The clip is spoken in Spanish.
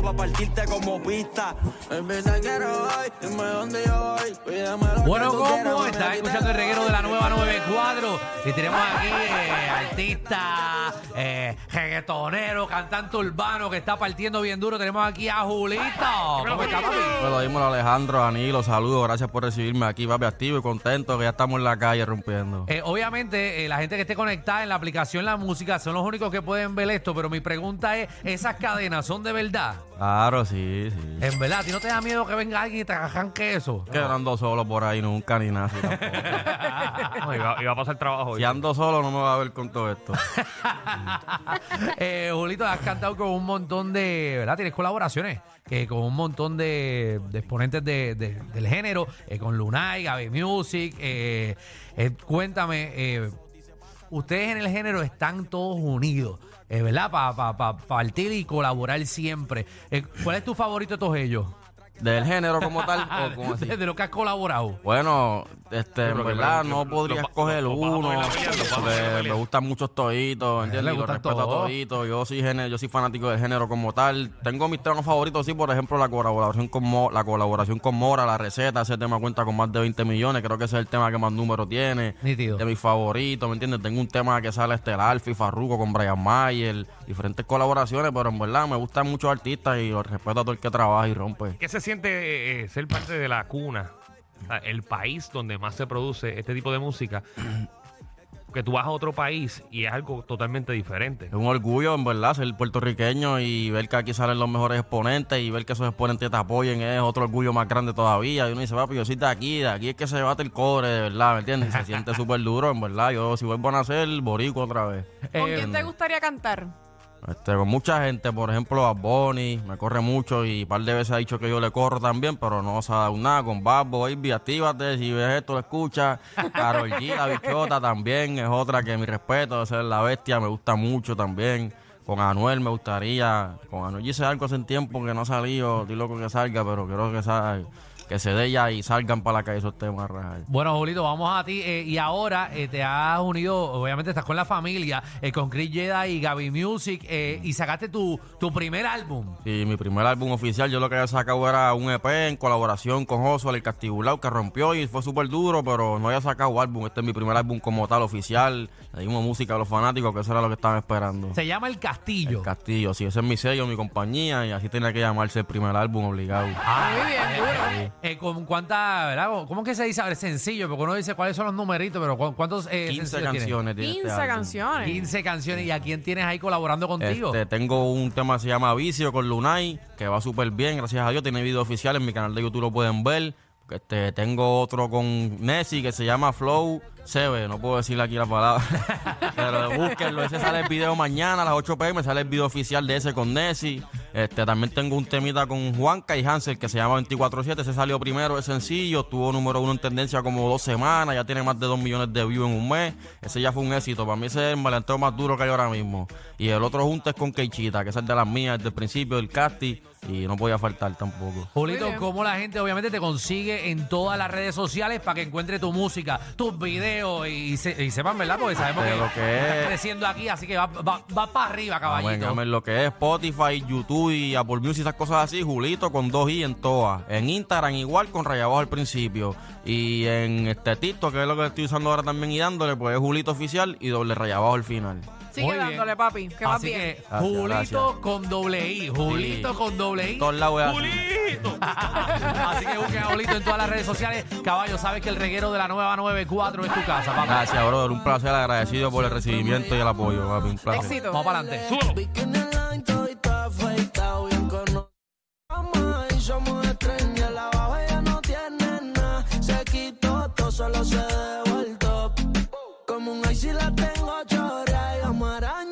conmigo para partirte como pista. Baby, te quiero hoy, dime dónde yo voy. Pídeme lo Bueno, que tú quieras, ¿cómo? Estás escuchando el reguero de la nueva 94 y tenemos aquí eh, artista, eh, reggaetonero, cantante urbano que está partiendo bien duro. Tenemos aquí a Julito. ¿Cómo está, papi? Me lo dimos a Alejandro, Danilo, saludos, gracias por recibirme aquí, papi, activo y contento que ya estamos en la calle rompiendo. Eh, obviamente, eh, la gente que esté conectada en la aplicación La Música son los únicos que pueden ver esto, pero mi pregunta es, ¿esas cadenas son de verdad? Claro, sí, sí. En verdad, ¿a ti no te da miedo que venga alguien y te arranque eso? Que no ando solo por ahí nunca ni nada. así tampoco. No, iba, iba a pasar trabajo hoy. si ando solo no me va a ver con todo esto. eh, Julito, has cantado con un montón de, ¿verdad? Tienes colaboraciones que con un montón de, de exponentes de- de- del género, eh, con Lunay, Gaby Music. eh, eh, cuéntame, eh, ustedes en el género están todos unidos, eh, ¿verdad? Para partir y colaborar siempre. Eh, ¿Cuál es tu favorito de todos ellos? Del género como tal, o como así. De lo que has colaborado. Bueno, este, en verdad no podría lo- escoger uno. porque bailar me gustan muchos toditos, ¿entiendes? Y los gustan respeto a toditos. Yo soy género, yo soy fanático del género como tal. Tengo mis temas favoritos, sí, por ejemplo, la colaboración con Mo- la colaboración con Mora, la receta, ese tema cuenta con más de 20 millones, creo que ese es el tema que más números tiene. Nítido. De mis favoritos, ¿me entiendes? Tengo un tema que sale este el Alfie, Farruko con Brian Mayer, diferentes colaboraciones, pero en verdad me gustan muchos artistas y los respeto a todo el que trabaja y rompe. ¿Qué se siente eh, ser parte de la cuna? O sea, el país donde más se produce este tipo de música. Que tú vas a otro país y es algo totalmente diferente. Es un orgullo, en verdad, ser puertorriqueño y ver que aquí salen los mejores exponentes y ver que esos exponentes te apoyen es otro orgullo más grande todavía. Y uno dice, papi, yo soy de aquí, de aquí es que se bate el cobre, de verdad, ¿me entiendes? Y se siente súper duro, en verdad. Yo, si vuelvo a nacer, borico otra vez. ¿Con Eh, quién te gustaría cantar? Este, con mucha gente, por ejemplo, a Bonnie, me corre mucho y un par de veces ha dicho que yo le corro también, pero no se ha dado nada. Con Babbo, Baby, actívate, si ves esto, lo escucha. Carol G, la bichota también, es otra que mi respeto, esa es la bestia, me gusta mucho también. Con Anuel me gustaría, con Anuel hice algo hace tiempo que no ha salido, estoy loco que salga, pero quiero que salga, que se dé ya y salgan para la calle esos temas. Bueno, Julito, vamos a ti. eh, y ahora eh, te has unido, obviamente estás con la familia, eh, con Chris Jeda y Gaby Music, eh, y sacaste tu, tu primer álbum. Y mi primer álbum oficial, yo lo que había sacado era un EP en colaboración con Josué, el Castibulao, que rompió y fue súper duro, pero no había sacado álbum. Este es mi primer álbum como tal oficial. Le dimos música a los fanáticos, que eso era lo que estaban esperando. Se llama El Castillo. El Castillo, sí, ese es mi sello, mi compañía, y así tenía que llamarse el primer álbum obligado. Ah, Muy bien, duro. Eh, ¿Con cuántas, verdad? ¿Cómo es que se dice? A ver, sencillo, porque uno dice cuáles son los numeritos, pero ¿cu- ¿cuántos eh, 15 sencillos tienes? canciones tiene este 15 álbum. canciones. 15 canciones. ¿Y a quién tienes ahí colaborando contigo? Este, tengo un tema que se llama Vicio con Lunay, que va súper bien, gracias a Dios. Tiene video oficial en mi canal de YouTube, lo pueden ver. Este, tengo otro con Nessie que se llama Flow Sebe, no puedo decirle aquí la palabra. Pero búsquenlo, ese sale el video mañana a las 8 pm, sale el video oficial de ese con Nessie. Este, también tengo un temita con Juanca y Hansel que se llama 24-7, ese salió primero, es sencillo, tuvo número uno en tendencia como dos semanas, ya tiene más de 2 millones de views en un mes. Ese ya fue un éxito, para mí ese es el malenteo más duro que hay ahora mismo. Y el otro junto es con Keichita, que es el de las mías, desde el principio, del casting, y no podía faltar tampoco. Julito. ¿cómo la gente obviamente te consigue en todas las redes sociales para que encuentre tu música, tus videos y, se- y sepan, ¿verdad? Porque sabemos que, lo que estás es- creciendo aquí, así que va, va, va para arriba, caballito. amén. Lo que es Spotify, YouTube y Apple Music, esas cosas así, Julito con dos i en todas. En Instagram igual con raya abajo al principio. Y en este TikTok, que es lo que estoy usando ahora también y dándole, pues es Julito oficial y doble raya abajo al final. Sigue Muy bien. dándole, papi, que vas Así bien. que Gracias, Julito gracias. con doble I, Julito Sí. con doble I. En todos lados es así. ¡Julito! Así que busquen a Julito en todas las redes sociales. Caballo, sabes que el reguero de la nueva 94 es tu casa, papá. Gracias, brother. Un placer, agradecido por el recibimiento y el apoyo, papi. Un placer. Éxito. Vamos para adelante. ¡Súbelo! Bikini line, todito afeitado, bien conocido. Y somos estrellas, la bajo ella no tiene nada. Se quitó todo, solo se dejó el top. Como un ice y la telaraña